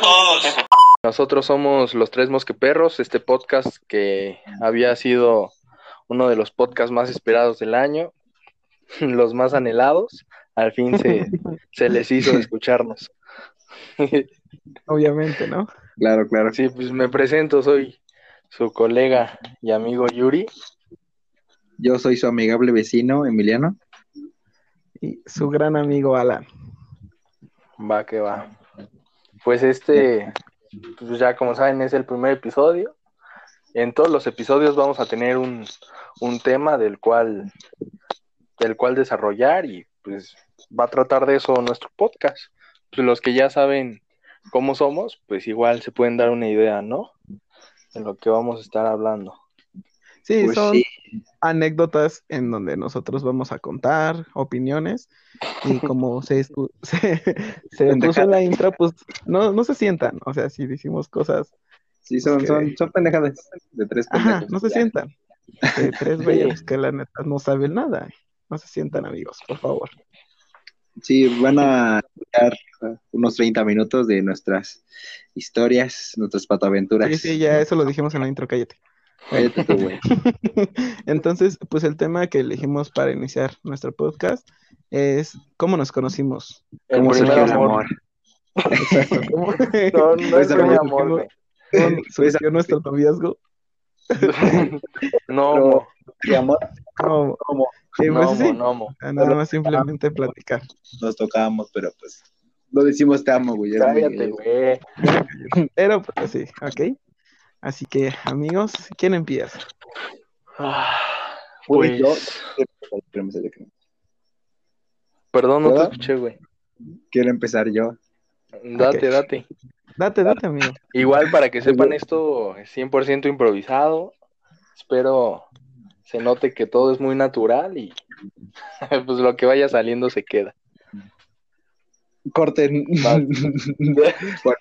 todos. Nosotros somos los Tres Mosqueperros, este podcast que había sido uno de los podcasts más esperados del año, los más anhelados. Al fin se, se les hizo escucharnos. Obviamente, ¿no? Claro, claro. Sí, pues me presento, soy su colega y amigo Yuri. Yo soy su amigable vecino, Emiliano. Y su gran amigo Alan. Va que va. Pues este, pues ya como saben, es el primer episodio. En todos los episodios vamos a tener un, un tema del cual, del cual desarrollar y pues va a tratar de eso nuestro podcast. Pues los que ya saben cómo somos, pues igual se pueden dar una idea, ¿no? De lo que vamos a estar hablando. Sí, Pues son sí. Anécdotas en donde nosotros vamos a contar opiniones y como se, se, se puso en la intro, pues no, no se sientan. O sea, si decimos cosas, Sí, son, Ok. son, son pendejadas de tres ajá, pendejos. no se Ya. sientan. De tres güeyes que la neta no saben nada. No se sientan, amigos, por favor. Sí, van a escuchar unos 30 minutos de nuestras historias, nuestras pataventuras. Sí, sí, ya eso lo dijimos en la intro, cállate. Cállate tú, güey. Entonces, pues el tema que elegimos para iniciar nuestro podcast es cómo nos conocimos. El ¿Cómo surgió el amor. amor? Exacto. ¿Cómo, No, no es amigo, amor, güey. cómo surgió nuestro noviazgo? No, ¿Qué amor? No, ¿Cómo? sí, no, pues sí, no, mo. nada más simplemente platicar. Nos tocábamos, pero pues no decimos te amo, güey. Cállate, güey. Pero pues sí, ¿ok? Así que, amigos, ¿quién empieza? Ah, Pues, perdón, no te escuché, güey. Quiero empezar yo. Date, date. Date, date, amigo. Igual para que sepan esto es 100% improvisado. Espero se note que todo es muy natural y pues lo que vaya saliendo se queda. Corten. Va. Bueno,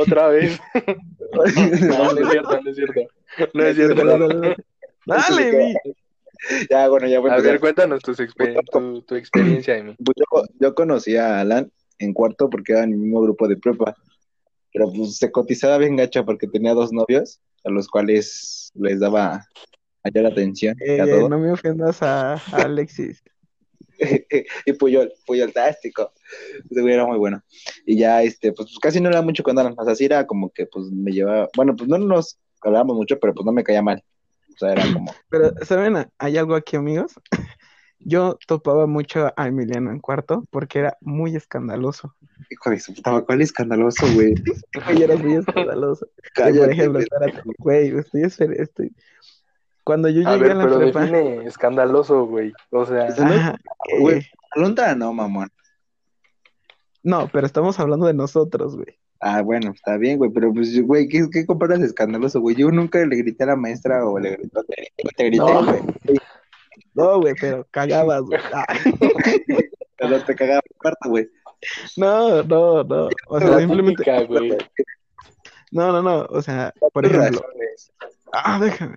Otra vez. No, no es cierto, no es cierto. No es cierto. Dale, dale, dale. Dale, mi. ya, bueno, ya voy a ver, cuéntanos tus exper- tu, tu experiencia de mí. Pues yo, yo conocí a Alan en cuarto porque era en el mismo grupo de prepa. Pero pues se cotizaba bien gacha porque tenía dos novios a los cuales les daba mayor atención Eh, a todo. no me ofendas a, a Alexis. y Puyol, Puyol tástico. Ese güey era muy bueno. Y ya, este, pues, pues, casi no era mucho con Alan. O sea, sí era como que pues me llevaba. Bueno, pues no nos hablábamos mucho, pero pues no me caía mal. O sea, era como. Pero, ¿saben? Hay algo aquí, amigos. Yo topaba mucho a Emiliano en cuarto porque era muy escandaloso. Hijo de su puta, ¿cuál escandaloso, güey? Y era muy escandaloso. Cállate, por ejemplo, güey. estoy, estoy... Cuando yo llegué a, ver, la pero prepa... define escandaloso, güey. O sea, eh, Güey. Alondra no, mamón. no, pero estamos hablando de nosotros, güey. Ah, bueno, está bien, güey, pero pues, güey, ¿qué, qué comparas de escandaloso, güey? Yo nunca le grité a la maestra o le grité, te, te grité, No, güey, No, güey, pero cagabas, güey. Ah, pero te cagaba el cuarto, güey. no, no, no. O sea, la simplemente... típica, güey. No, no, no. O sea, por ejemplo... Ah, déjame.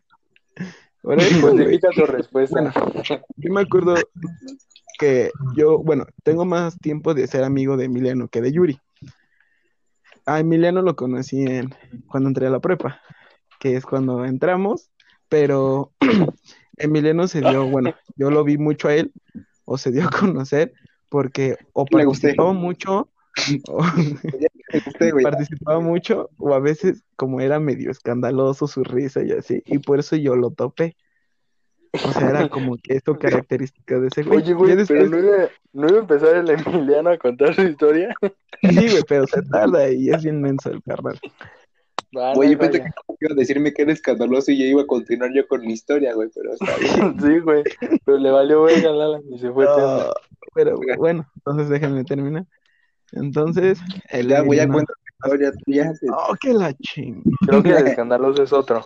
Justifica tu respuesta. yo me acuerdo que yo, bueno, tengo más tiempo de ser amigo de Emiliano que de Yuri. A Emiliano lo conocí en, cuando entré a la prepa, que es cuando entramos, pero Emiliano se dio, bueno, yo lo vi mucho a él, o se dio a conocer, porque o participaba mucho, Usted, güey, participaba mucho, o a veces como era medio escandaloso su risa y así, y por eso yo lo topé. O sea, era como que esto característica de ese güey. Oye, güey, pero no iba, no iba a empezar el Emiliano a contar su historia. Sí, güey, pero se tarda y es bien menso el carnal. Ah, Güey, yo no, pensé que iba a decirme que era escandaloso y yo iba a continuar yo con mi historia, güey, pero está bien. Sí, güey. Pero le valió verga al Alan y se fue. No, pero bueno, entonces déjenme terminar. Entonces, el Ya, güey, ya cuenta tu historia, tú ya. te- Oh, que la ching. Creo que el escandaloso es otro.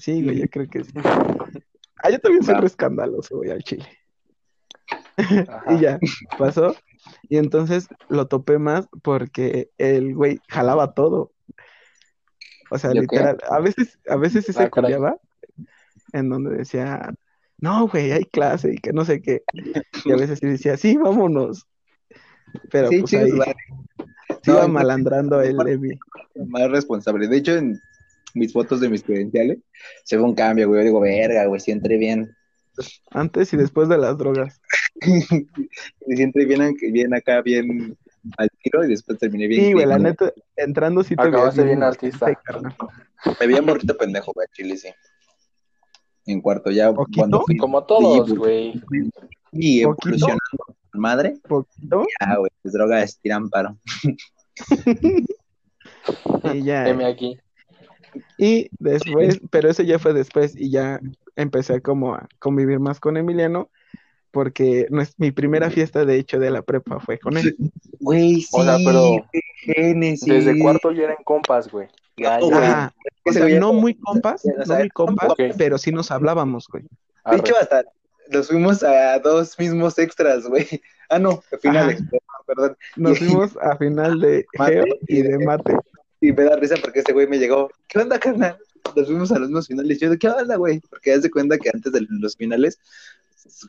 Sí, güey, yo creo que sí. Ah, yo también soy escandaloso, güey, al chile. Ajá. Y ya, pasó. Y entonces lo topé más porque el güey jalaba todo. O sea, literal, a veces, a veces sí se Ah, en donde decía, no, güey, hay clase y que no sé qué. Y a veces sí decía, sí, vámonos. Pero Sí, pues ahí. Se iba No, malandrando el Levi. más responsable. De hecho, en mis fotos de mis credenciales se ve un cambio, güey. Yo digo, verga, güey, si entré bien. Antes y después de las drogas. si entré bien, bien acá, bien al tiro y después terminé bien. Sí, güey, la neta, entrando sí te Acabaste veías bien artista. Me veía morrito pendejo, güey, chile, sí. En cuarto, ya ¿Poquito? cuando fui Como todos, Sí, güey. y ¿Poquito? evolucionando madre, Poquito. ya, güey, las drogas tiran paro. Y ya. M aquí. Y después, pero eso ya fue después y ya empecé como a convivir más con Emiliano porque no es, mi primera fiesta de hecho de la prepa fue con él. Güey, sí, O sea, pero Génesis. Desde cuarto ya eran compas, güey. Ya, No, ya. Ajá. O sea, no muy compas, no muy compas, pero sí nos hablábamos, güey. De hecho, hasta nos fuimos a dos mismos extras, güey. Ah, no, finales, perdón. Nos fuimos a final de Mate. Geo y de Mate. Y me da risa porque este güey me llegó, ¿qué onda, carnal? Nos fuimos a los mismos finales. Yo, ¿qué onda, güey? Porque haz de cuenta que antes de los finales,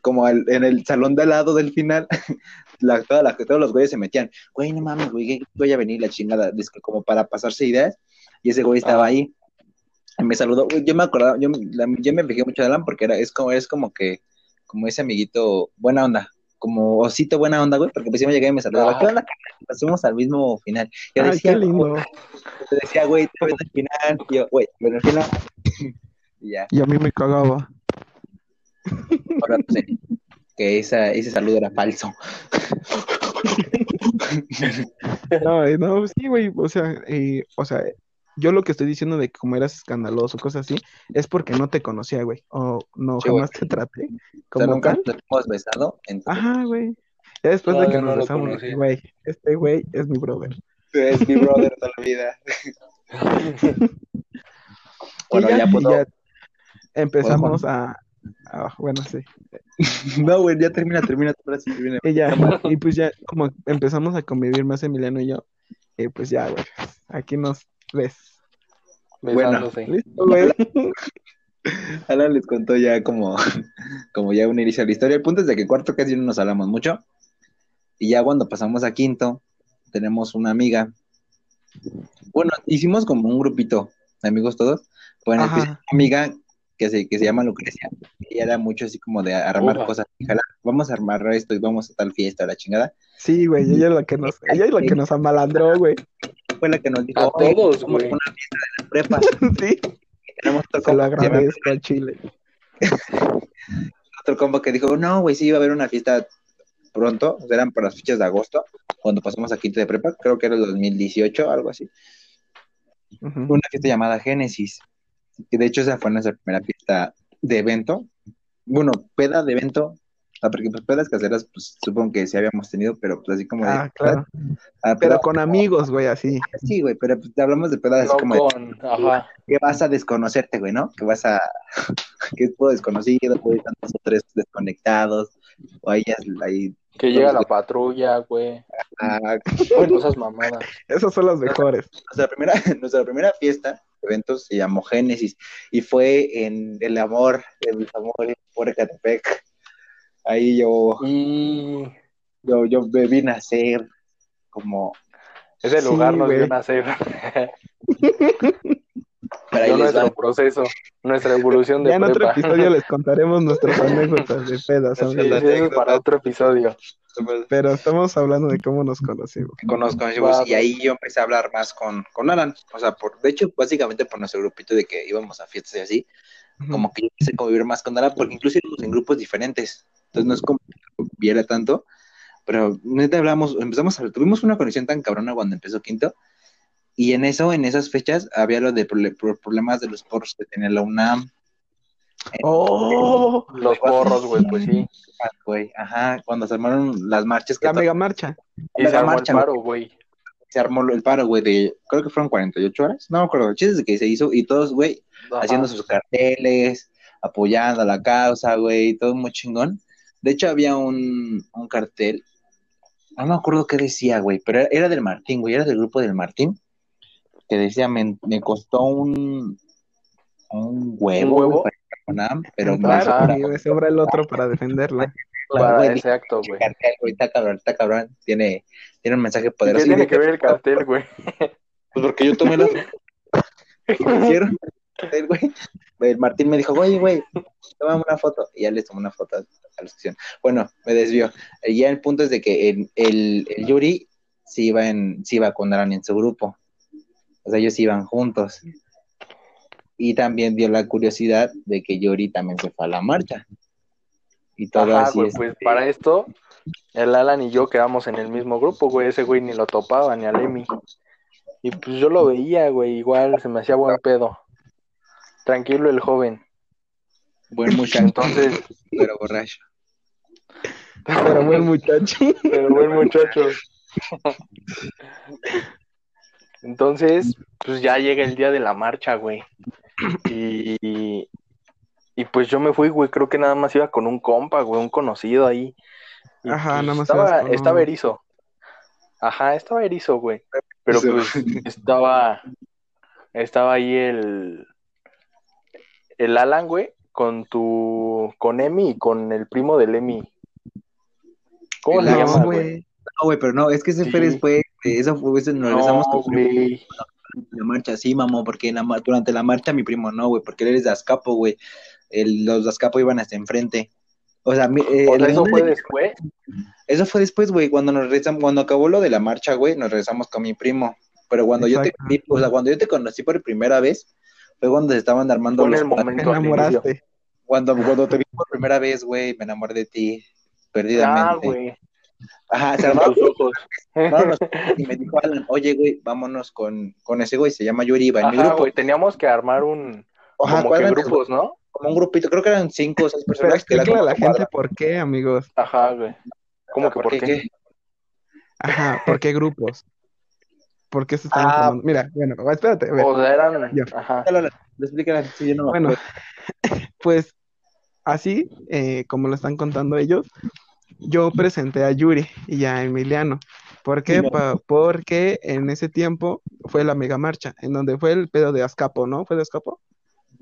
como al- en el salón de al lado del final, la, toda la- todos los güeyes se metían, güey, no mames, güey, ¿qué voy a venir la chingada? Que como para pasarse ideas. Y ese güey estaba Ah. ahí. Me saludó. Yo me acordaba, yo, yo me fijé mucho de Alan porque era, es como, es como que, como ese amiguito, buena onda. Como osito buena onda, güey, porque pues yo me llegué y me saludaba. Ah. ¿Qué onda? Pasamos al mismo final. Yo Ay, decía, qué lindo. te decía, güey, te ves al final. Y yo, güey, bueno, al final. y ya, Y a mí me cagaba. ahora no sé que esa, ese saludo era falso. No, no, sí, güey, o sea, eh, o sea, yo lo que estoy diciendo de que como eras escandaloso, cosas así, es porque no te conocía, güey, o no, Sí, güey. jamás te traté O sea, como nunca tal. nos hemos besado. Entonces, Ajá, güey. Ya después No, de que no nos besamos, güey, este güey es mi brother. es mi brother toda la vida. Bueno, ya, ya y puedo- ya empezamos a, bueno, sí. No, güey, ya termina, termina tu frase. termina. Y ya, y pues ya, como empezamos a convivir más Emiliano y yo, y pues ya, güey, aquí nos ves. Besándose. ¿Listo, güey? Alan les contó ya como, como ya un inicio de la historia. El punto es de que cuarto casi no nos hablamos mucho. Y ya cuando pasamos a quinto, tenemos una amiga. Bueno, hicimos como un grupito de amigos todos. Bueno, una amiga que se, que se llama Lucrecia. Ella era mucho así como de armar cosas. Jala, vamos a armar esto y vamos a tal fiesta, la chingada. Sí, güey, ella es la que nos, ella es la que nos amalandró, güey. Fue la que nos dijo, A "Oye, todos, una fiesta de la prepa. Sí, Tenemos otro se lo agradezco al Chile. otro compa que dijo, no, güey, sí iba a haber una fiesta pronto, eran para las fechas de agosto, cuando pasamos a quinto de prepa, creo que era el 2018, algo así. Ujú. Una fiesta llamada Génesis, que de hecho esa fue nuestra primera fiesta de evento, bueno, peda de evento, ah, porque pues pedas caseras, pues supongo que sí habíamos tenido, pero pues así como de... Ah, claro. ah, Pero con amigos, güey, así. Sí, güey, pero pues, hablamos de pedas así como de ajá. que vas a desconocerte, güey, ¿no? Que vas a, que es todo desconocido, güey, están dos o tres desconectados, o ahí, ya- ahí, Que llega la patrulla, güey. ah, Cosas mamadas. Esas son las mejores. nuestra primera, nuestra primera fiesta, evento, se llamó Génesis, y fue en el amor, de mis amores, por Ecatepec. Ahí yo, yo, yo me vi nacer como, ese Sí, lugar nos güey. vio nacer. pero va. nuestro proceso, nuestra evolución de Ya en otro episodio les contaremos nuestras anécdotas de pedas, Sí, sí, para otro episodio. Pero estamos hablando de cómo nos conocimos. nos y ahí yo empecé a hablar más con, con Alan, o sea, por, de hecho, básicamente por nuestro grupito de que íbamos a fiestas y así, como que yo empecé a convivir más con Alan, porque incluso íbamos en grupos diferentes, entonces no es como que viera tanto, pero neta hablamos, empezamos a, tuvimos una conexión tan cabrona cuando empezó quinto, y en eso, en esas fechas, había lo de problemas de los porros que tenía la UNAM, ¡Oh! Los porros, güey, pues sí. güey, ajá, cuando se armaron las marchas que La mega marcha. Y La se armó el marcha, paro, güey. Se armó el paro, güey, de, creo que fueron 48 horas, no me acuerdo, el chiste es que se hizo, y todos, güey, haciendo sus carteles, apoyando a la causa, güey, todo muy chingón. De hecho, había un, un cartel, no me acuerdo qué decía, güey, pero era, era del Martín, güey, era del grupo del Martín, que decía, me, me costó un, un huevo, ¿Un huevo? para UNAM, pero me sobra el otro para defenderla. Para güey, ese acto, güey. cartel, güey, está cabrón, está cabrón. Tiene, tiene un mensaje ¿Qué poderoso. tiene Y- que ver el cartel, güey? Pues porque yo tomé la hicieron el güey. El Martín me dijo, oye, güey, toma una foto. Y ya les tomé una foto a la sección. Bueno, me desvió. Y ya el punto es de que el, el, el Yuri sí iba, en, sí iba con Aran en su grupo. O sea, ellos iban juntos. Y también dio la curiosidad de que Yuri también se fue a la marcha. Y todo Ajá, así güey, es. pues para esto, el Alan y yo quedamos en el mismo grupo, güey. Ese güey ni lo topaba, ni al Emi. Y pues yo lo veía, güey, igual se me hacía buen pedo. Tranquilo el joven. Buen muchacho, Entonces, pero borracho. Pero buen muchacho. pero buen muchacho. Entonces, pues ya llega el día de la marcha, güey. Y, y pues yo me fui, güey, creo que nada más iba con un compa, güey, un conocido ahí. Y, Ajá, pues, nada más estaba, con estaba erizo. Ajá, estaba erizo, güey. Pero pues estaba, estaba ahí el, el Alan, güey, con tu, con Emi y con el primo del Emi. ¿Cómo El se llama, No, güey? güey. No, güey, pero no, es que ese fue Sí. después. de Eso fue, eso nos regresamos No, con la marcha, sí, mamá, porque en la ma- durante la marcha mi primo no, güey, porque él es de Azcapo, güey. El- los de Azcapo iban hasta enfrente. O sea, mi- eh, O sea, el- eso fue después. eso fue después, güey, cuando nos regresamos, cuando acabó lo de la marcha, güey, nos regresamos con mi primo. Pero cuando yo te o sea, cuando yo te conocí por primera vez, fue cuando se estaban armando los el momento enamoraste. cuando, cuando te vi por primera vez, güey, me enamoré de ti, Ah, perdidamente. güey. Ajá, se armaron tus ojos. y me dijo Alan, oye, güey, vámonos con, con ese güey, se llama Yuri, va en mi grupo. güey, teníamos que armar un, Ajá, como que grupos, ¿no? Como un grupito, creo que eran cinco o seis Pero personas. que era explícale a la gente por qué, amigos. Ajá, güey. ¿Cómo que por qué? qué? Ajá, ¿por qué grupos? ¿Por qué se están Ah. formando? Mira, bueno, espérate. O sea, eran, ajá. Explícala, explícala, sí, yo no me Bueno, pues así, eh, como lo están contando ellos, yo presenté a Yuri y a Emiliano. ¿Por qué? Sí, no. Porque en ese tiempo fue la mega marcha, en donde fue el pedo de Azcapo, ¿no? ¿Fue de Azcapo?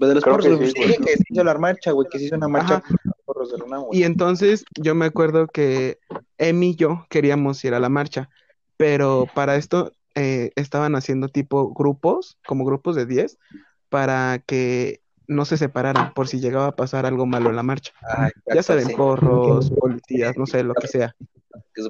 Pues de los Creo porros, que sí, sí, que se hizo la marcha, güey, que se hizo una marcha Ajá. con los porros de la UNAM. Y entonces yo me acuerdo que Emi y yo queríamos ir a la marcha, pero para esto eh, estaban haciendo tipo grupos, como grupos de 10, para que no se separaran por si llegaba a pasar algo malo en la marcha. Ah, Ya saben, sí. porros, policías, no sé, lo que sea.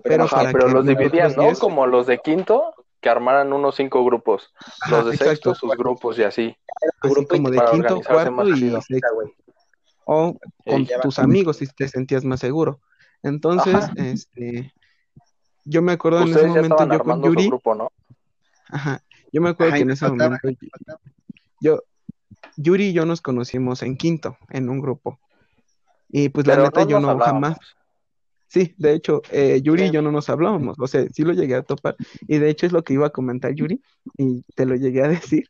Pero Ajá, para pero que los dividían, ¿no? Como los de quinto, que armaran unos cinco grupos. Ajá, Los de exacto. sexto, sus grupos y así. Así grupo y como de para quinto, organizarse cuarto más y sexto. O con tus amigos si te sentías más seguro. Entonces, Ajá. este, yo me acuerdo en ese momento yo con Yuri, grupo, ¿no? ajá, yo me acuerdo Ajá, que en ese faltaba- momento yo, Yuri y yo nos conocimos en quinto, en un grupo. Y pues la neta no yo no hablábamos. jamás, sí, de hecho, eh, Yuri y yo no nos hablábamos, o sea, sí lo llegué a topar, y de hecho es lo que iba a comentar Yuri, y te lo llegué a decir,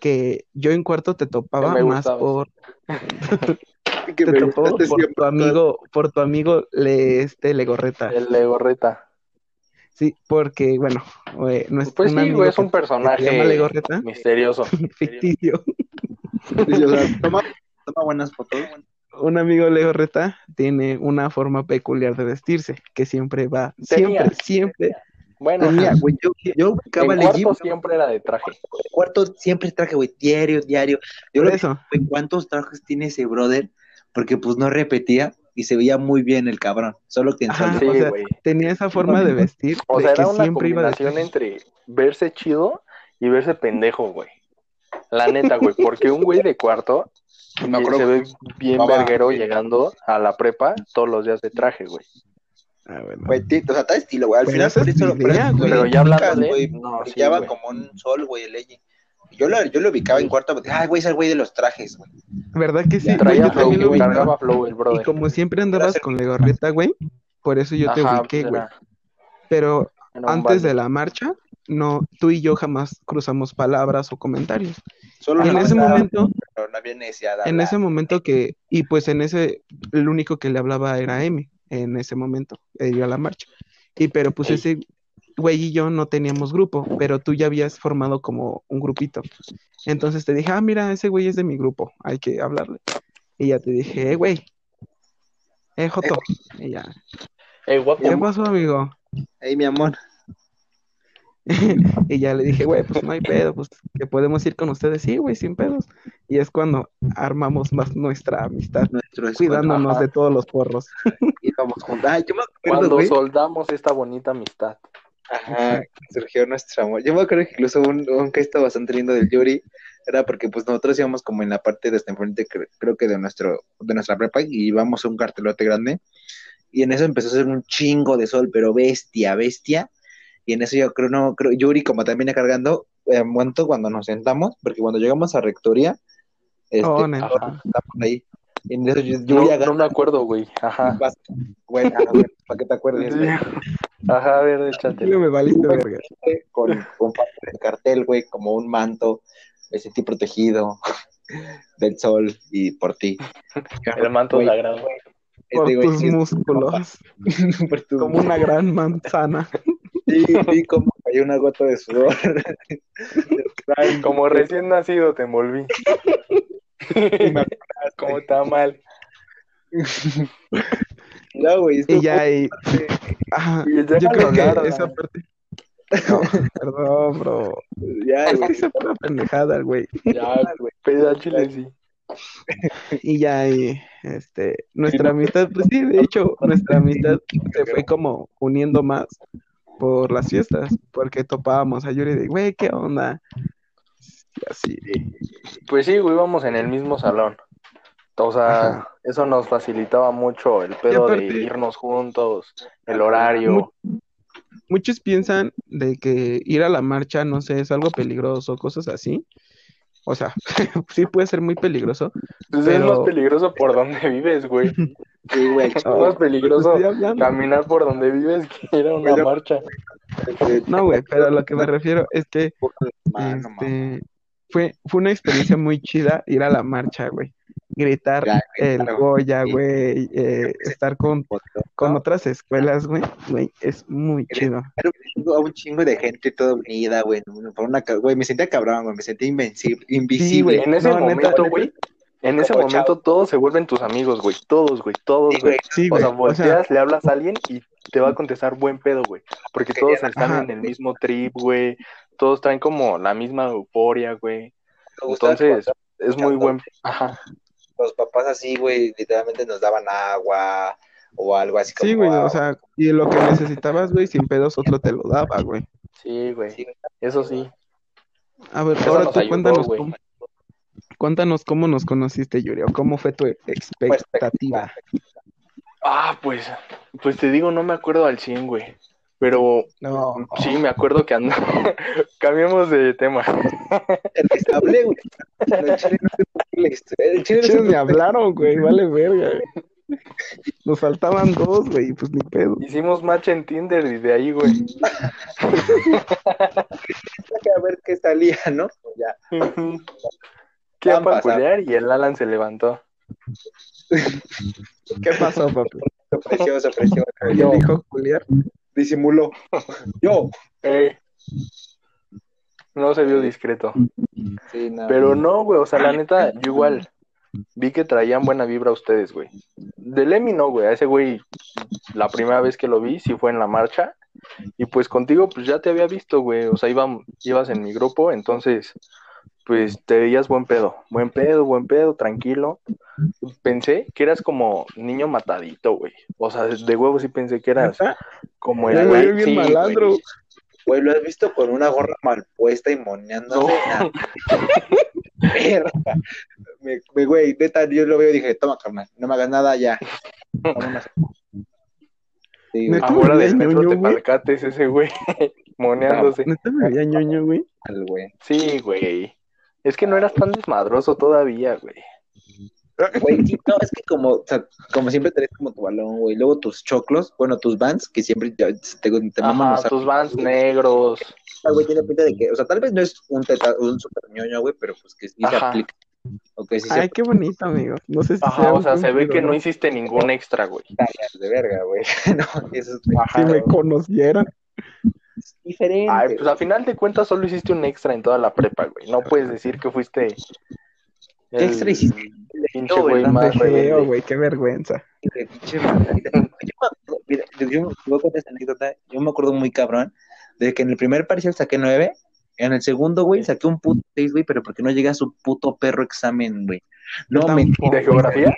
que yo en cuarto te topaba me más por, Que te me topaba por siempre. tu amigo, por tu amigo le, este, Legorreta, El de gorreta. sí, porque, bueno, eh, no es Pues un sí, amigo es un que se llama personaje Legorreta, misterioso. ficticio, toma buenas fotos. Un amigo Legorreta tiene una forma peculiar de vestirse, que siempre va, Tenía. siempre, siempre, Bueno, Tenía, güey, yo, yo ubicaba el cuarto siempre era de traje. cuarto siempre traje, güey, diario, diario. Yo lo eso, güey, ¿cuántos trajes tiene ese brother? Porque pues no repetía y se veía muy bien el cabrón, solo que en Ajá. Sí, o sea, güey. tenía esa forma de vestir, O de sea, que era una siempre iba de combinación entre verse chido y verse pendejo, güey. La neta, güey, porque un güey de cuarto Me acuerdo se ve bien verguero llegando a la prepa todos los días de traje, güey. Ah, bueno. Güey, o sea, está de estilo, güey. Al Pero final es lo idea, güey. Pero ya hablándole, güey, no, brillaba como un sol, güey, el Eji. Yo lo, yo lo ubicaba en cuarto, porque, ay, güey, es el güey de los trajes, güey. ¿Verdad que sí? güey? Traía Yo flow, también lo ubicaba. flow el Y brother. como siempre andabas ser- con Legorreta, güey, por eso yo te Ajá, ubiqué, pues güey. Pero antes de la marcha, no, tú y yo jamás cruzamos palabras o comentarios. Solo en ese momento, pero no había necesidad de en ese momento que, y pues en ese, el único que le hablaba era Emi, en ese momento, eh, yo a la marcha. Y pero pues Ey. ese güey y yo no teníamos grupo, pero tú ya habías formado como un grupito. Entonces te dije, ah, mira, ese güey es de mi grupo, hay que hablarle. Y ya te dije, eh, güey, eh, Joto. Y ya. Eh, guapo. ¿Qué pasó, amigo? Ey, mi amor. y ya le dije, güey, pues no hay pedo, pues que podemos ir con ustedes. Sí, güey, sin pedos. Y es cuando armamos más nuestra amistad, Nuestro cuidándonos Ajá. de todos los porros. juntos. Ay, yo me acuerdo, Cuando güey. soldamos esta bonita amistad. Ajá, surgió nuestro amor. Yo me acuerdo que incluso un, un gesto bastante lindo del Yuri era porque pues nosotros íbamos como en la parte de hasta enfrente, cre- creo que de nuestro, de nuestra prepa, y íbamos a un cartelote grande, y en eso empezó a hacer un chingo de sol, pero bestia, bestia, y en eso yo creo, no, creo, Yuri como también cargando, eh, momento cuando nos sentamos, porque cuando llegamos a Rectoría, este, Oh, estamos ahí, y en eso yo- No, Yuri no agarra, me acuerdo, güey. Ajá. vas- güey, ah, güey, para que te acuerdes. Ajá, a ver, Tío, échatelo. me valiste verga. con, con parte del cartel, güey, como un manto, me sentí protegido del sol y por ti. El manto Güey, sagrado. Por este tus sí músculos, por tus- como una gran manzana. Sí, vi como cayó una gota de sudor. Ay, Como recién nacido te envolví. y me Como está mal. No, güey, Y ya, y, Y ya yo creo que esa parte. No, perdón, bro. ya, güey. Esa fue una pendejada, güey. Ya, güey. Peda chile, sí. Y ya, y, este, nuestra amistad, pues sí, de hecho, nuestra amistad se fue como uniendo más por las fiestas, porque topábamos a Yuri de, güey, ¿qué onda? Y así. Pues sí, güey, íbamos en el mismo salón. O sea, Ajá. eso nos facilitaba mucho el pedo de irnos juntos, el horario. Muchos piensan de que ir a la marcha, no sé, es algo peligroso, cosas así. O sea, sí puede ser muy peligroso. Pues es pero- más peligroso por donde vives, güey. Sí, güey. Es más peligroso caminar por donde vives que ir a una Pero- marcha. No, güey, pero a lo que me refiero es que este, fue, fue una experiencia muy chida ir a la marcha, güey. Gritar Ya, el claro. Goya, güey, eh, estar con, con otras escuelas, güey, güey, es muy chido. Era un chingo, un chingo de gente toda unida, güey. Por una, güey, me sentía cabrón, güey. Me sentía invencible, invisible. güey. En ese No, momento, neta. güey, en ese momento todos se vuelven tus amigos, güey. Todos, güey, todos, Sí, güey. Sí, O sea, o sea, volteas, le hablas a alguien y te va a contestar buen pedo, güey. Porque todos están Ajá. en el mismo trip, güey. Todos traen como la misma euforia, güey. Entonces, es muy buen. Ajá. Los papás así, güey, literalmente nos daban agua o algo así como. sí, güey, o sea, y lo que necesitabas, güey, sin pedos, otro te lo daba, güey. Sí, güey. Sí. Eso sí. A ver, Eso ahora tú ayudó, cuéntanos cómo, cuéntanos cómo nos conociste, Yuri, o cómo fue tu expectativa. Ah, pues, pues te digo, no me acuerdo al 100, güey. Pero No, sí, me acuerdo que andaba. Cambiemos de tema. Hablé, güey. El chile no qué el chile no me hablaron, güey, vale verga. güey. Nos faltaban dos, güey, pues ni pedo. Hicimos match en Tinder y de ahí, güey. qué, a ver qué salía, ¿no? Ya. ¿Qué Van para pasando. culiar? Y el Alan se levantó. ¿Qué pasó, papi? Se ofreció, se ofreció. ¿Quién Yo, dijo Julián? Disimuló. Yo. Eh, No se vio discreto. Sí, no. Pero no, güey, o sea, la neta, yo igual vi que traían buena vibra ustedes, güey. Del Emi no, güey, a ese güey, la primera vez que lo vi, sí fue en la marcha. Y pues contigo, pues ya te había visto, güey, o sea, iba, ibas en mi grupo, entonces, pues te veías buen pedo, buen pedo, buen pedo, tranquilo. Pensé que eras como niño matadito, güey. O sea, de huevo sí pensé que eras como el güey. bien sí, malandro. güey. Güey, ¿lo has visto con una gorra mal puesta y moneándose? No. Me, me- güey, neta, yo lo veo y dije, toma, carnal, no me hagas nada ya. Vámonos. Sí, güey. Ahora me del metro ñoño, te güey. palcates ese güey, moneándose. Neta me veía ñoño, güey. mal, güey. Sí, güey. Es que no eras tan desmadroso todavía, güey. Güey, sí, no, es que como, o sea, como siempre tenés como tu balón, güey, luego tus choclos, bueno, tus vans, que siempre ya te, te maman Ajá, tus vans negros. Ah, güey, tiene pinta de que, o sea, tal vez no es un, teta, un super ñoño, güey, pero pues que sí se Ajá. aplica. O que sí Ay, qué bonito, amigo. No sé si Ajá, sea o sea, se ve que no hiciste ningún extra, güey. de verga, güey. no, eso es Si me conocieran. Diferente. Ay, pues a final de cuentas solo hiciste un extra en toda la prepa, güey. No puedes decir que fuiste el Extra hiciste. pinche No, güey ¿verdad? más feo, güey, qué vergüenza. Yo me acuerdo, mira, yo, anécdota. Me acuerdo muy cabrón de que en el primer parcial saqué nueve. En el segundo, güey, saqué un puto seis, güey, pero porque no llegué a su puto perro examen, güey. No, mentira. ¿De geografía?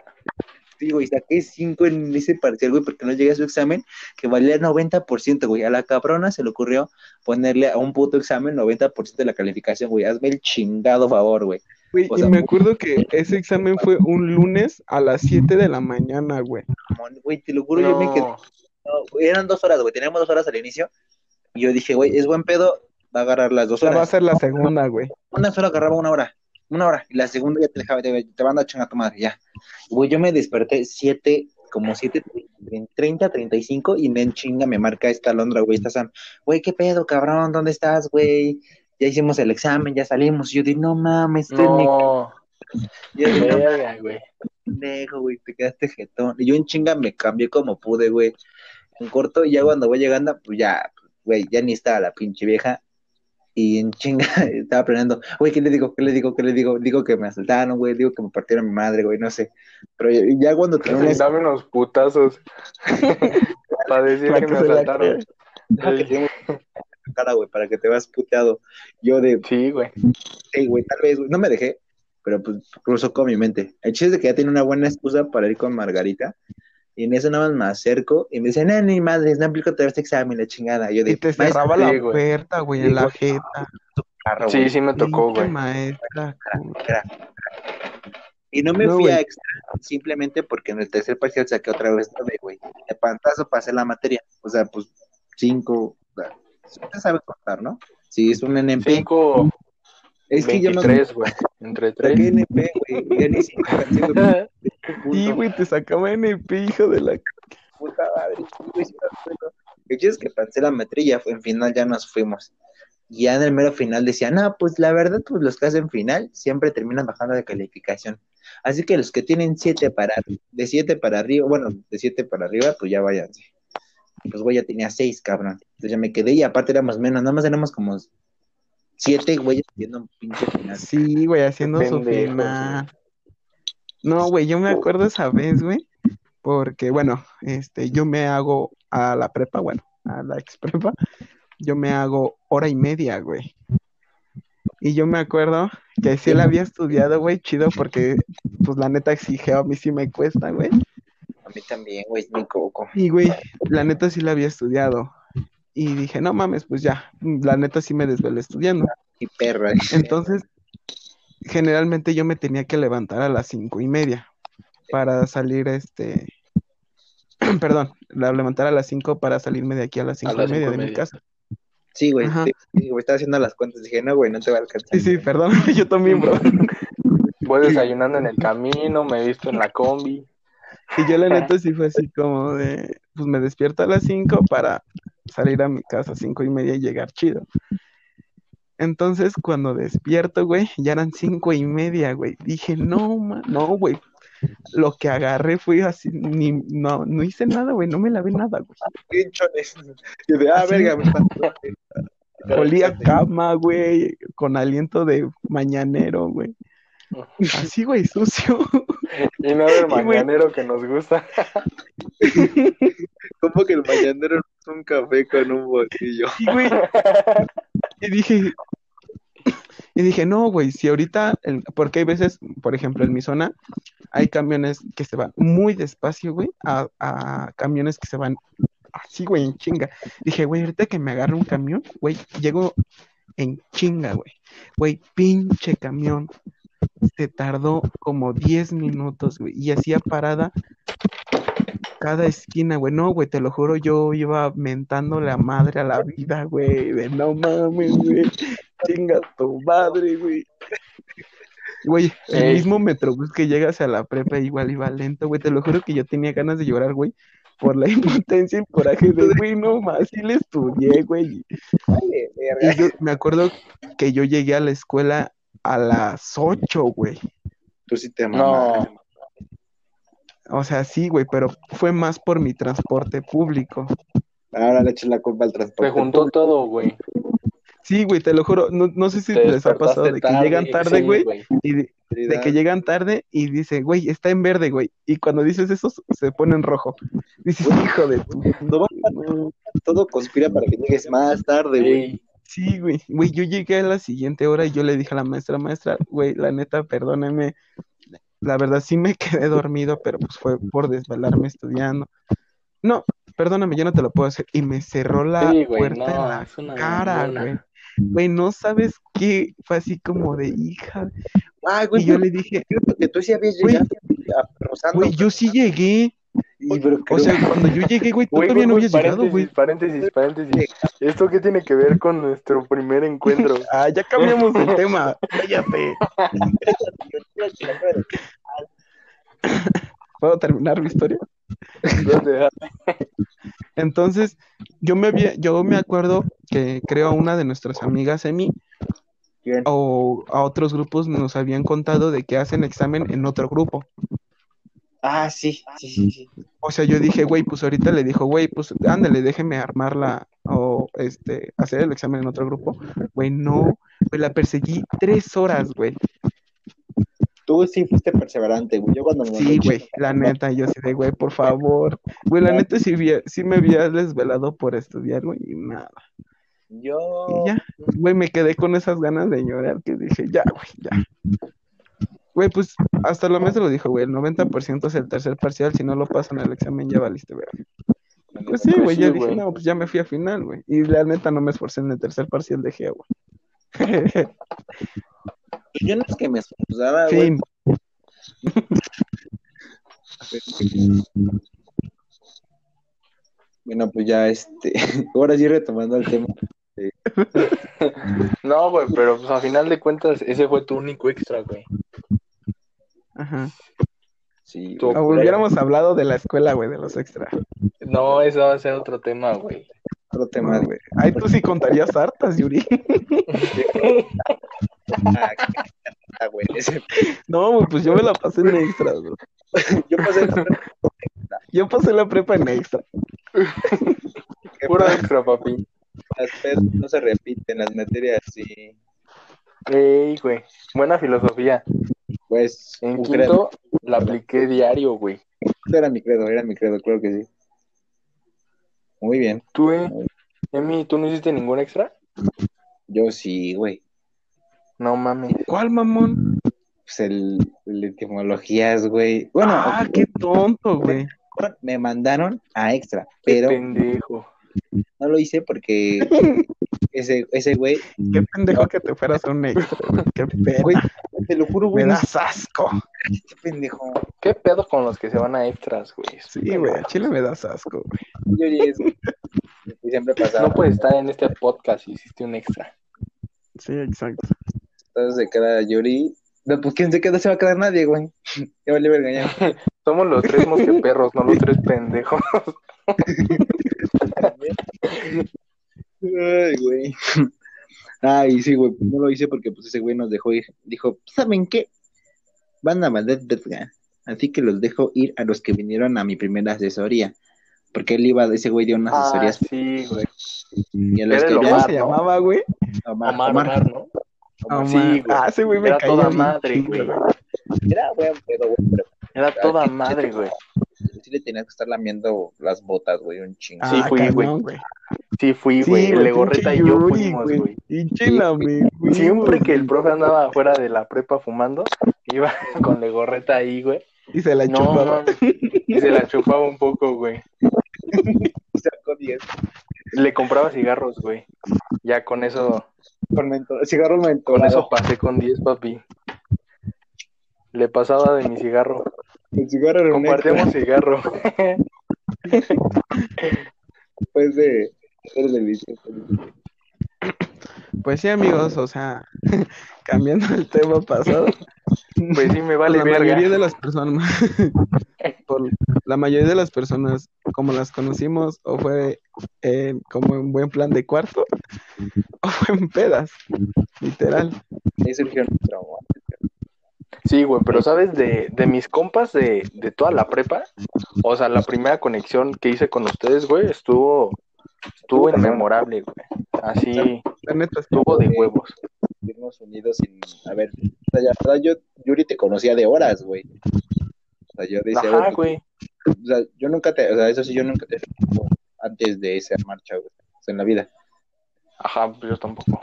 Sí, güey, saqué 5 en ese parcial, güey, porque no llegué a su examen, que valía 90%, güey. A la cabrona se le ocurrió ponerle a un puto examen 90% de la calificación, güey. Hazme el chingado favor, güey. Güey, O y me acuerdo que ese examen fue un lunes a las 7 de la mañana, güey. Güey, te lo juro, yo me quedé. No, no, güey, eran dos horas, güey. Teníamos dos horas al inicio. Y yo dije, güey, es buen pedo, va a agarrar las dos O sea, va a horas. ser la segunda, güey. Una sola agarraba una hora. Una hora. Y la segunda ya te dejaba, te, te van a chingar a tu madre, ya. Güey, yo me desperté siete, como siete, treinta, treinta y cinco, y me chinga me marca esta Londra, güey, esta Sam. Güey, ¿qué pedo, cabrón? ¿Dónde estás, güey? Ya hicimos el examen, ya salimos. Y yo dije, no mames, estoy no, Yo dije, no güey. pendejo, güey, te quedaste jetón. Y yo en chinga me cambié como pude, güey. En corto, y ya cuando voy llegando, pues ya, güey, ya ni estaba la pinche vieja. Y en chinga estaba aprendiendo, güey, ¿qué le digo? ¿Qué le digo? ¿Qué le digo? Digo que me asaltaron, güey, digo que me partieron mi madre, güey, no sé. Pero ya, ya cuando terminé, Dame unos putazos para decir Para que que me asaltaron. cara, güey, para que te veas puteado. Yo de, Sí, güey. hey, güey, tal vez, güey, no me dejé, pero pues cruzó con mi mente. El chiste es de que ya tenía una buena excusa para ir con Margarita. Y en eso nada más me acerco y me dice, no, ni madres, no aplico todo este examen, la chingada. Y yo Y te cerraba la güey. puerta, güey, en la jeta. carro, Sí, sí me tocó, güey. maestra. cu- Era- Y no me No, fui güey. a extra simplemente porque en el tercer parcial saqué otra vez nueve, güey. De pantazo pasé la materia. O sea, pues cinco. o sea, Usted sabe contar, ¿no? Si es un NP. 5, es que yo me 23, güey. Entre saqué 3. NP, güey. Ya ni puntos. Sí, güey, te sacaba NP, hijo de la. puta madre. El chiste es que pasé la matrilla, en final ya nos fuimos. Y ya en el mero final decía, no, pues la verdad, pues los que hacen final siempre terminan bajando de calificación. Así que los que tienen siete para, de siete para arriba, bueno, de siete para arriba, pues ya váyanse. Pues güey, ya tenía seis, cabrón. Entonces ya me quedé y aparte éramos menos, nada más éramos como siete güeyes haciendo un pinche final. Sí, güey, haciendo su final. No, güey, yo me acuerdo esa vez, güey, porque, bueno, este, yo me hago a la prepa, bueno, a la ex prepa, yo me hago hora y media, güey. Y yo me acuerdo que sí la había estudiado, güey, chido, porque, pues, la neta, exige a mí sí me cuesta, güey. A mí también, güey, es mi coco. Y, güey, la neta sí la había estudiado. Y dije, no mames, pues ya, la neta sí me desvelé estudiando. Y perra. Entonces, generalmente yo me tenía que levantar a las cinco y media para salir, este, perdón, la levantar a las cinco para salirme de aquí a las cinco las y media cinco de mi casa. Sí, güey, sí, sí, güey, estaba haciendo las cuentas. Dije, no, güey, no te va a alcanzar. Sí, sí, perdón, yo también, bro. Voy desayunando en el camino, me he visto en la combi. Y yo la neta sí fue así como de, pues me despierto a las cinco para salir a mi casa a cinco y media y llegar chido. Entonces, cuando despierto, güey, ya eran cinco y media, güey. Dije, no, no, güey. Lo que agarré fue así, ni, no, no hice nada, güey, no me lavé nada, güey. pinchones. Y de, ah, Así. verga, me. Olía a cama, güey, con aliento de mañanero, güey. Así, güey, sucio. Y no del güey, mañanero que nos gusta. Como que el mañanero no es un café con un bolsillo. Y, güey, y dije, y dije, no, güey, si ahorita, el- porque hay veces, por ejemplo, en mi zona, hay camiones que se van muy despacio, güey, a, a camiones que se van así, güey, en chinga. Dije, güey, ahorita que me agarre un camión, güey, llego en chinga, güey. Güey, pinche camión. Se tardó como 10 minutos, güey, y hacía parada cada esquina, güey. No, güey, te lo juro, yo iba mentando la madre a la vida, güey, de no mames, güey. Chinga tu madre, güey. Güey, el Ey. mismo metrobús que llega hacia la prepa igual iba lento, güey. Te lo juro que yo tenía ganas de llorar, güey, por la impotencia y coraje de, güey, no más, sí le estudié, güey. Y yo me acuerdo que yo llegué a la escuela a las 8, güey. Tú sí te No. O sea, sí, güey, pero fue más por mi transporte público. Ahora le eché la culpa al transporte. Se juntó todo, güey. Sí, güey, te lo juro. No, no sé si Te les ha pasado de que llegan tarde, sí, güey, y, de que llegan tarde y dice, güey, está en verde, güey. Y cuando dices eso, se pone en rojo. Dices, hijo de tu. Cuando va- todo conspira para que llegues más tarde, güey. Ey, Sí, güey. Güey, yo llegué a la siguiente hora y yo le dije a la maestra, maestra, güey, la neta, perdóneme. La verdad sí me quedé dormido, pero pues fue por desvelarme estudiando. No, perdóname, yo no te lo puedo hacer. Y me cerró la Sí, güey, puerta en la una cara, güey. Güey, no sabes qué. Fue así como de hija. Ah, güey, Y yo le dije, cierto que tú sí habías Güey. llegado a- güey, yo sí llegué. Y, pero O creo- sea, cuando yo llegué, güey, tú Güey, todavía no habías llegado, güey. paréntesis, paréntesis. ¿Esto qué tiene que ver con nuestro primer encuentro? Ah, ya cambiamos de tema. Cállate. ¿Puedo terminar mi historia? Entonces, yo me había, yo me acuerdo que creo a una de nuestras amigas, Emi, o a otros grupos nos habían contado de que hacen examen en otro grupo. Ah, sí, sí, sí, sí. O sea, yo dije, güey, pues ahorita le dijo, güey, pues ándale, déjeme armarla o este, hacer el examen en otro grupo. Güey, no, güey, la perseguí tres horas, güey. Tú sí fuiste perseverante, güey. Yo cuando me Sí, güey, la neta, yo sí de, güey, por favor. Güey, la neta sí, vi- sí me había desvelado por estudiar, güey, y nada. Yo. Y ya, güey, me quedé con esas ganas de llorar que dije, ya, güey, ya. Güey, pues hasta la maestra lo dijo, güey, el 90% es el tercer parcial, si no lo pasan el examen ya valiste, güey. Pues sí, güey, sí, ya dije, no, pues ya me fui a final, güey. Y la neta no me esforcé en el tercer parcial, dejé, güey. Yo no es que me esforzaba, güey. fin. Bueno, pues ya, este. Ahora sí retomando el tema. No, güey, pero pues a final de cuentas ese fue tu único extra, güey. Ajá. Sí. Tú- O hubiéramos hablado de la escuela, güey, de los extra. No, eso va a ser otro tema, güey. Otro tema. Güey. Ay, tú sí contarías hartas, Yuri. Güey. No, güey, pues yo me la pasé en extra, güey. Yo pasé Yo pasé la prepa en extra. Puro extra, papi. las PES no se repiten, las materias sí. Ey, güey. Buena filosofía. Pues, En quinto la apliqué diario, güey. Era mi credo, era mi credo, claro que sí. Muy bien. ¿Tú, eh? Emi, ¿tú no hiciste ningún extra? Yo sí, güey. No mames. ¿Cuál, mamón? Pues el, el etimologías, güey. Bueno, ah, qué tonto, güey. me mandaron a extra, Qué pero pendejo. No lo hice porque ese, ese güey, Qué pendejo que te fueras un extra, güey. Qué güey, te lo juro, güey, Me das asco. qué pendejo. ¿Qué pedo con los que se van a extras, güey? Sí, güey, a Chile me das asco, güey. Yo y eso. Y siempre pasaba. No puedes estar en este podcast si hiciste un extra. Sí, exacto. Entonces se queda Yuri. No, pues quién se queda, se va a quedar nadie, güey. Ya vale verga ya. Somos los tres mosqueperros, no los tres pendejos. Ay, güey. Ay, sí, güey. No lo hice porque pues ese güey nos dejó ir. Dijo, ¿saben qué? Van a valer verga. Así que los dejo ir a los que vinieron a mi primera asesoría. Porque él iba, ese güey dio unas Ah, asesorías. sí, güey. y a los que el ¿Cómo Omar, se llamaba, güey? Omar, Omar, Omar. Omar, ¿no? Omar. Sí, güey. Ah, ese güey me Era caía toda madre, güey. Era buen pedo, güey. Pero Era toda madre, güey. sí le tenías que estar lamiendo las botas, güey, un chingo. Sí, Ah, fui, güey. güey. Sí, fui, Sí, güey. güey, Legorreta y yo fuimos, güey. güey. Güey. Siempre que el profe andaba afuera de la prepa fumando, iba con Legorreta ahí, güey. Y se la No, chupaba. Y se la chupaba un poco, güey. Sacó 10 Le compraba cigarros, güey. Ya con eso, con mentol, cigarro mentolado. con eso pasé con 10, papi. Le pasaba de mi cigarro. El cigarro era un Compartíamos cigarro. después de ser delicioso. Pues sí, amigos, o sea, cambiando el tema pasado, Pues sí, me vale la mayoría verga. de las personas, por la mayoría de las personas, como las conocimos, o fue eh, como en buen plan de cuarto, o fue en pedas, literal. Ahí surgió. Sí, güey, pero ¿sabes? De, de mis compas de, de toda la prepa, o sea, la primera conexión que hice con ustedes, güey, estuvo, estuvo inmemorable, güey. Así, La neta, sí. estuvo de huevos. Irnos unidos sin. A ver, o sea, ya, ¿verdad? yo, Yuri te conocía de horas, güey. O sea, yo decía, Ajá, güey, o sea, yo nunca te, o sea, eso sí, yo nunca te antes de esa marcha, güey, o sea, en la vida. Ajá, pues yo tampoco.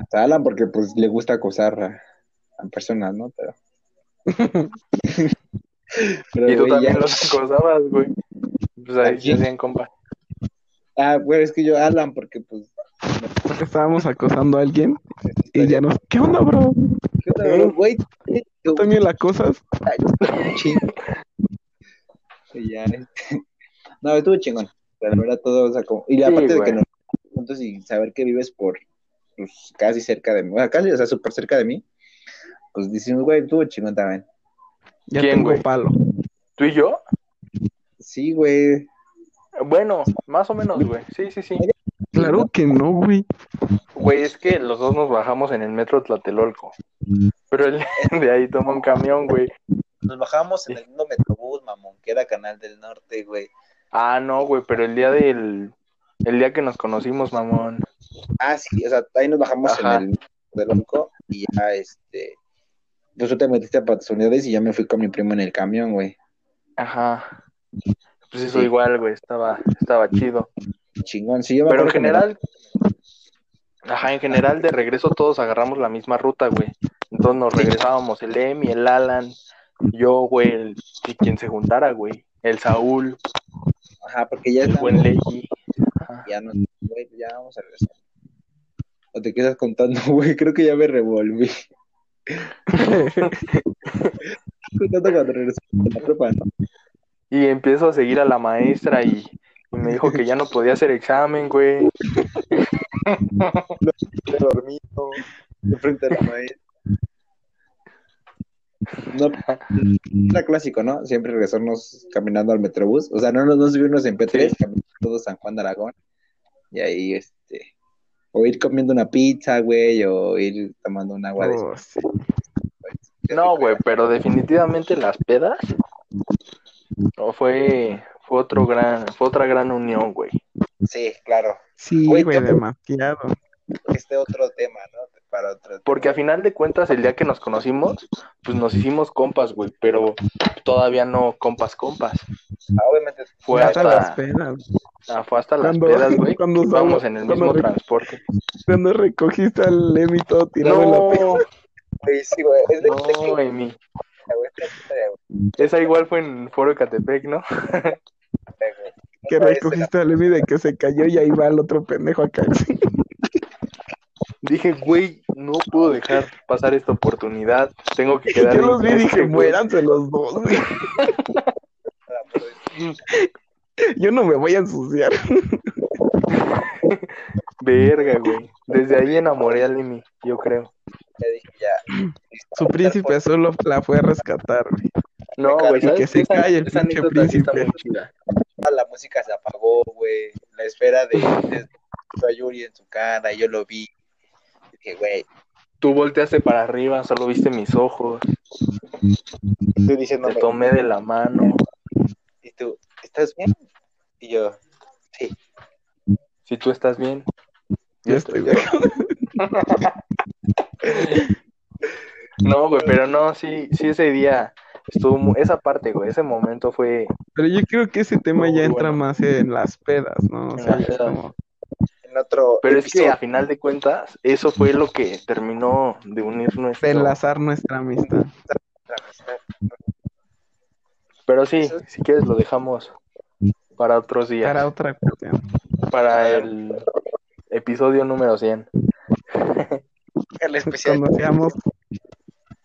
Hasta Alan, porque pues le gusta acosar a, a personas, ¿no? Pero. Pero, Y tú también ya- los acosabas, güey. Pues ahí se hacían compa. Ah, güey, es que yo, Alan, porque pues. Estábamos acosando a alguien y ya nos. ¿Qué onda, bro? ¿Qué onda, bro? Güey, ¿Tú también la acosas? Ay. Y ya, este, No, estuvo chingón. Pero la verdad, todo, o sea, como... Y Sí, aparte de que nos juntos y saber que vives por, pues, casi cerca de mí, o sea, casi, o sea, súper cerca de mí, pues decimos, güey, estuvo chingón también. Ya ¿Quién, tengo güey? palo. ¿Tú y yo? Sí, güey. Bueno, más o menos, güey. Sí, sí, sí. Claro que no, güey. Güey, es que los dos nos bajamos en el metro Tlatelolco. Pero él de ahí toma un camión, güey. Nos bajamos en el mismo Metrobús, mamón, que era Canal del Norte, güey. Ah, no, güey, pero el día del... El día que nos conocimos, mamón. Ah, sí, o sea, ahí nos bajamos Ajá. en el del Onco y ya, este... Pues tú te metiste para tus unidades y ya me fui con mi primo en el camión, güey. Ajá. Pues eso Sí. igual, güey, estaba, estaba chido. Chingón, sí, yo me Pero en me- general... Ajá, en general de regreso todos agarramos la misma ruta, güey. Entonces nos regresábamos el Emi, el Alan, yo, güey, el... y quien se juntara, güey. El Saúl, Ajá, porque ya el está. buen Leji. Ya no, güey, ya vamos a regresar. O te quedas contando, güey, creo que ya me revolví. Contando cuando regresé a la prepa, ¿no? Y empiezo a seguir a la maestra y, y me dijo que ya no podía hacer examen, güey. Dormido, enfrente de la maestra. No, era clásico, ¿no? Siempre regresarnos caminando al Metrobús. O sea, no nos no subirnos en P3, Sí. caminando todo San Juan de Aragón. Y ahí, este, o ir comiendo una pizza, güey, o ir tomando un agua de Oh, sí. No, güey, pero definitivamente las pedas no, fue, fue otro gran, fue otra gran unión, güey. Sí, claro. Sí, Güey, güey, ¿qué- demasiado. Este otro tema, ¿no? Para otro Porque a final de cuentas, el día que nos conocimos, pues nos hicimos compas, güey, pero todavía no compas, compas. Ah, obviamente. Fue hasta las hasta, pedas. ah, fue hasta las Cuando- pedas, güey. cuando sal- en el mismo re- transporte. Cuando recogiste al Emi todo tirado en la peda. No, Güey, sí, güey. Es de no, Emi. Esta historia, güey. Esa igual fue en Foro Catepec, ¿no? Que recogiste al Emi de que se cayó y ahí va el otro pendejo acá. Dije, güey, no puedo dejar pasar esta oportunidad. Tengo que quedar Yo los vi y este, dije, güey. muéranse los dos, güey. Yo no me voy a ensuciar. Verga, güey. Desde ahí enamoré a Limi, yo creo. Ya dije, ya. Su príncipe azul la fue a rescatar, güey. No, güey. ¿sabes que se calle el pinche príncipe. La música se apagó, güey. La esfera de, de a Yuri en su cara, yo lo vi. Dije, güey, Tú volteaste para arriba, solo viste mis ojos, estoy diciendo, te tomé de la mano. y tú, ¿estás bien? Y yo, sí. Si tú estás bien, Yo estoy bien. No, güey, pero no, sí, sí ese día estuvo esa parte, güey, ese momento fue Pero yo creo que ese tema ya entra bueno. más en las pedas, ¿no? O En sea, ya es como... En otro Pero es que episodio. a final de cuentas, eso fue lo que terminó de unir de nuestro. enlazar nuestra amistad. Pero sí, si quieres lo dejamos para otros días. Para otra cuestión. Para el episodio número 100. el especial. Cuando seamos,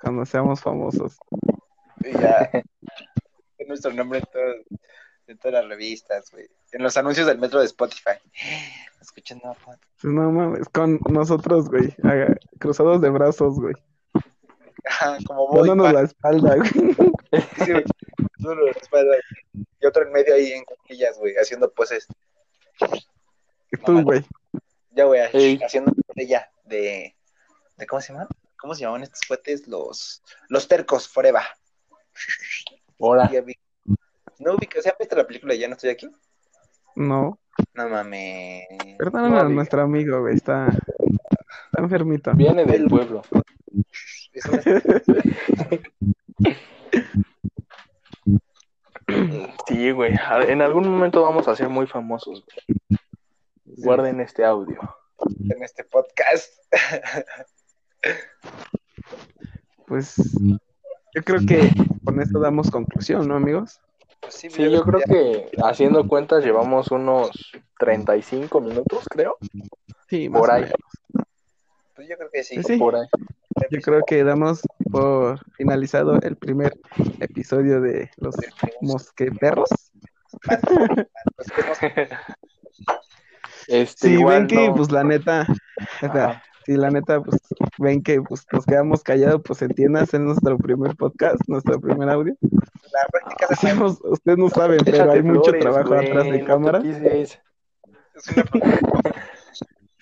cuando seamos famosos. Y ya. Es nuestro nombre en todas, en todas las revistas, güey. En los anuncios del metro de Spotify. Escuchen, no, pues, No mames, con nosotros, güey. Cruzados de brazos, güey. Como voy. Dándonos la espalda, güey. Sí, güey. Uno en la espalda, y otro en medio ahí en cuclillas, güey, haciendo poses. Y tú, güey. Ya, güey, Ey. haciendo ya de, de. ¿Cómo se llaman? ¿Cómo se llamaban estos cohetes? Los. Los tercos, Forever. Vi. No ubica, ¿se han visto la película Ya no estoy aquí? No. No mames. Perdóname No, a nuestro amigo, güey. Está, está enfermito. viene del pueblo. Es Sí, güey. En algún momento vamos a ser muy famosos. güey. Guarden este audio. en este podcast. Pues yo creo que con esto damos conclusión, ¿no, amigos? Pues sí, Sí, yo creo que haciendo cuentas llevamos unos 35 minutos, creo. Sí, más Por o ahí. menos. Pues yo creo que sí. Sí. Por ahí. Yo creo que damos por finalizado el primer episodio de los mosqueperros. Que Este, Si igual ven que, no- pues la neta, o sea, Si la neta, pues ven que pues, nos quedamos callados, pues entiendas, es nuestro primer podcast, nuestro primer audio. la práctica se Hacemos, ustedes no saben, pero hay mucho trabajo güey, atrás de cámara. pises. es una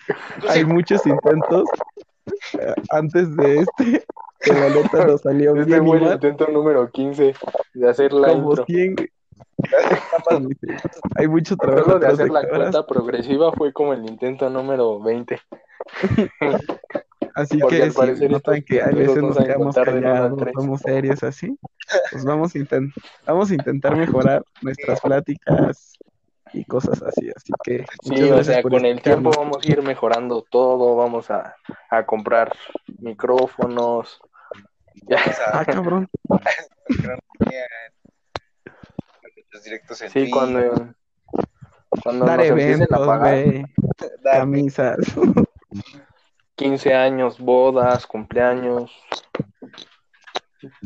Hay muchos intentos eh, antes de este, que la neta nos salió Este bien fue y el intento número 15 de hacer la como intro. 100. Hay mucho trabajo de hacer de la cámaras, cuenta progresiva fue como el intento número 20. así porque que si notan que a veces no nos quedamos callados, somos serios así, pues vamos a, vamos a intentar mejorar nuestras pláticas y cosas así, así que Sí, o sea, con el tiempo vamos a ir mejorando todo, vamos a, a comprar micrófonos. Ya, Ah, cabrón. los directos en sí, cuando, cuando Dar nos a eventos, pagar camisas. 15 años, bodas, cumpleaños.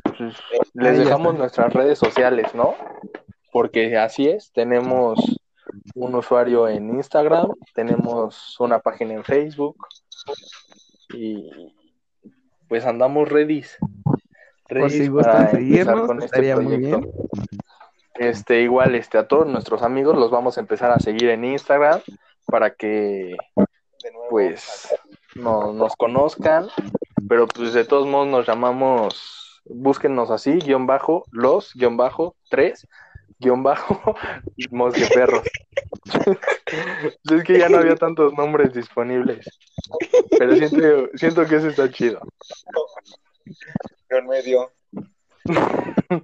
Pues, les dejamos nuestras redes sociales, ¿no? Porque así es, tenemos un usuario en Instagram, tenemos una página en Facebook y pues andamos ready. Si ready gustan seguirnos, este estaría muy proyecto. bien. Este, igual, este, a todos nuestros amigos los vamos a empezar a seguir en Instagram para que pues no, nos conozcan, pero pues de todos modos nos llamamos, búsquennos así, guion bajo, los, guion bajo, tres, guion bajo, mosqueperros. es que ya no había tantos nombres disponibles, pero siento, siento que eso está chido. en medio.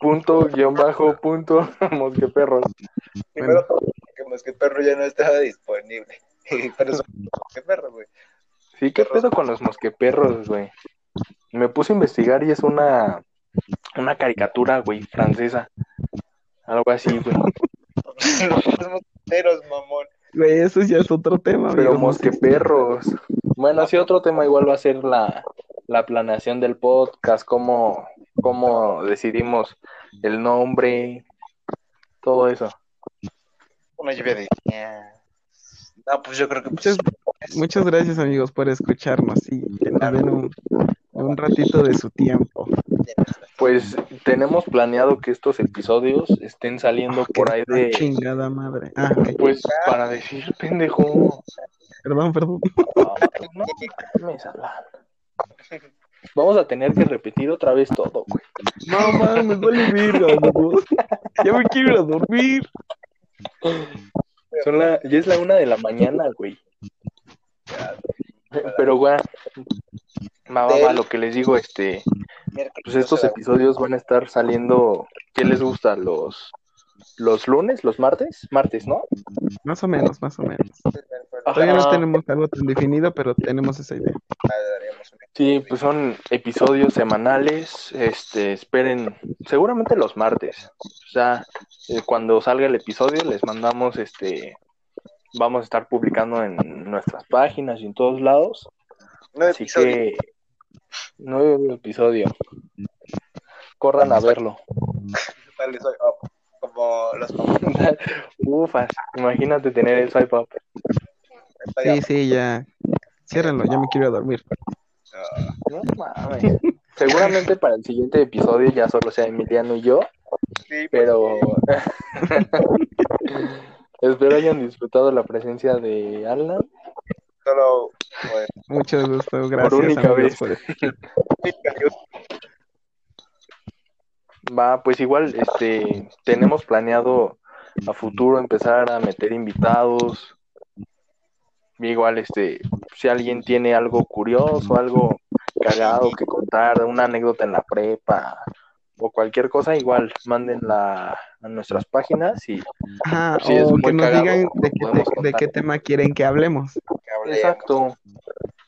Punto, guion bajo, punto, mosqueperros. Primero, porque Mosqueperro ya no estaba disponible. Pero es un Mosqueperro, güey. Sí, ¿qué pedo con los mosqueperros, güey? Me puse a investigar y es una, una caricatura, güey, francesa. Algo así, güey. Los mosqueteros, mamón. Güey, eso ya es otro tema, Pero amigos, mosqueperros. Bueno, sí, otro tema igual va a ser la, la planeación del podcast, cómo, cómo decidimos el nombre, todo eso. Una lluvia de. No, pues yo creo que. Muchas, Pues, muchas gracias, amigos, por escucharnos y que nos den un, un ratito de su tiempo. Pues tenemos planeado que estos episodios estén saliendo Ah, por ahí de... Chingada madre. Ah. Pues para decir, pendejo. Perdón, perdón. No mames, Alan. Vamos a tener que repetir otra vez todo, güey. No mames, vale verga. Ya me quiero ir a dormir. Son la, ya es la una de la mañana, güey. Pero, güey, va, lo que les digo, este, pues estos episodios van a estar saliendo, ¿qué les gusta? ¿Los, los lunes, los martes? Martes, ¿no? Más o menos, más o menos. Todavía no tenemos algo tan definido, pero tenemos esa idea. Sí, pues son episodios semanales, este, esperen, seguramente los martes. O sea, eh, cuando salga el episodio les mandamos, este, vamos a estar publicando en nuestras páginas y en todos lados. Así que, nuevo episodio. Corran a verlo. Como los Ufas, imagínate tener el swipe up. Sí, sí, ya. Ciérrenlo, ya me quiero ir a dormir. No mames. Seguramente para el siguiente episodio ya solo sea Emiliano y yo, Sí, pero espero hayan disfrutado la presencia de Alan. solo pues, Mucho gusto, gracias única amigos, vez. por. Va, pues igual, este, tenemos planeado a futuro empezar a meter invitados. Igual, este, si alguien tiene algo curioso, algo cagado que contar una anécdota en la prepa o cualquier cosa, igual mándenla a nuestras páginas y Ajá, Sí, es o muy que nos cagado, digan de qué, podemos de- de contar. qué tema quieren que hablemos. que hablemos. exacto.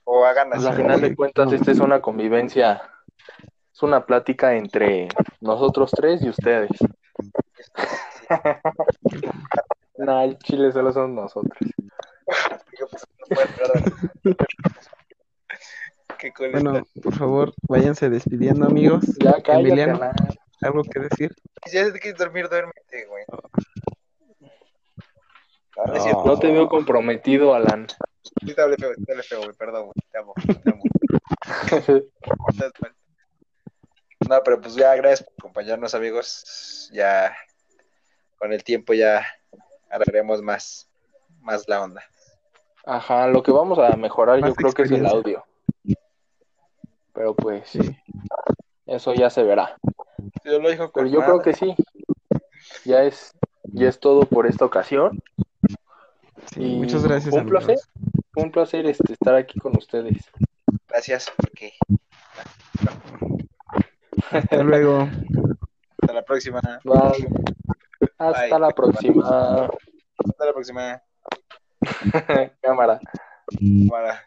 O hagan Pues así. al final de cuentas, no. esta es una convivencia, es una plática entre nosotros tres y ustedes. Nah, el chile solo son nosotros. Qué cool Bueno, está. por favor, váyanse despidiendo, amigos. Ya cállate, Emiliano, Alan. ¿algo que decir? Si ya te quieres dormir, duérmete, güey. No, no. No te veo comprometido, Alan. Sí te hablé feo, te hablé feo, güey. Perdón, güey. Te amo, te amo. No, pero pues ya, gracias por acompañarnos, amigos. Ya con el tiempo ya haremos más, más la onda. Ajá, lo que vamos a mejorar yo creo que es el audio. Pero pues Sí. eso ya se verá. Yo lo dijo Pero yo creo que sí. Ya es, ya es todo por esta ocasión. Sí, Y muchas gracias, un amigos. placer. Un placer este, estar aquí con ustedes. Gracias, porque Hasta luego. hasta la próxima. Bye. Hasta Bye. la próxima. Hasta la próxima. Cámara. Para.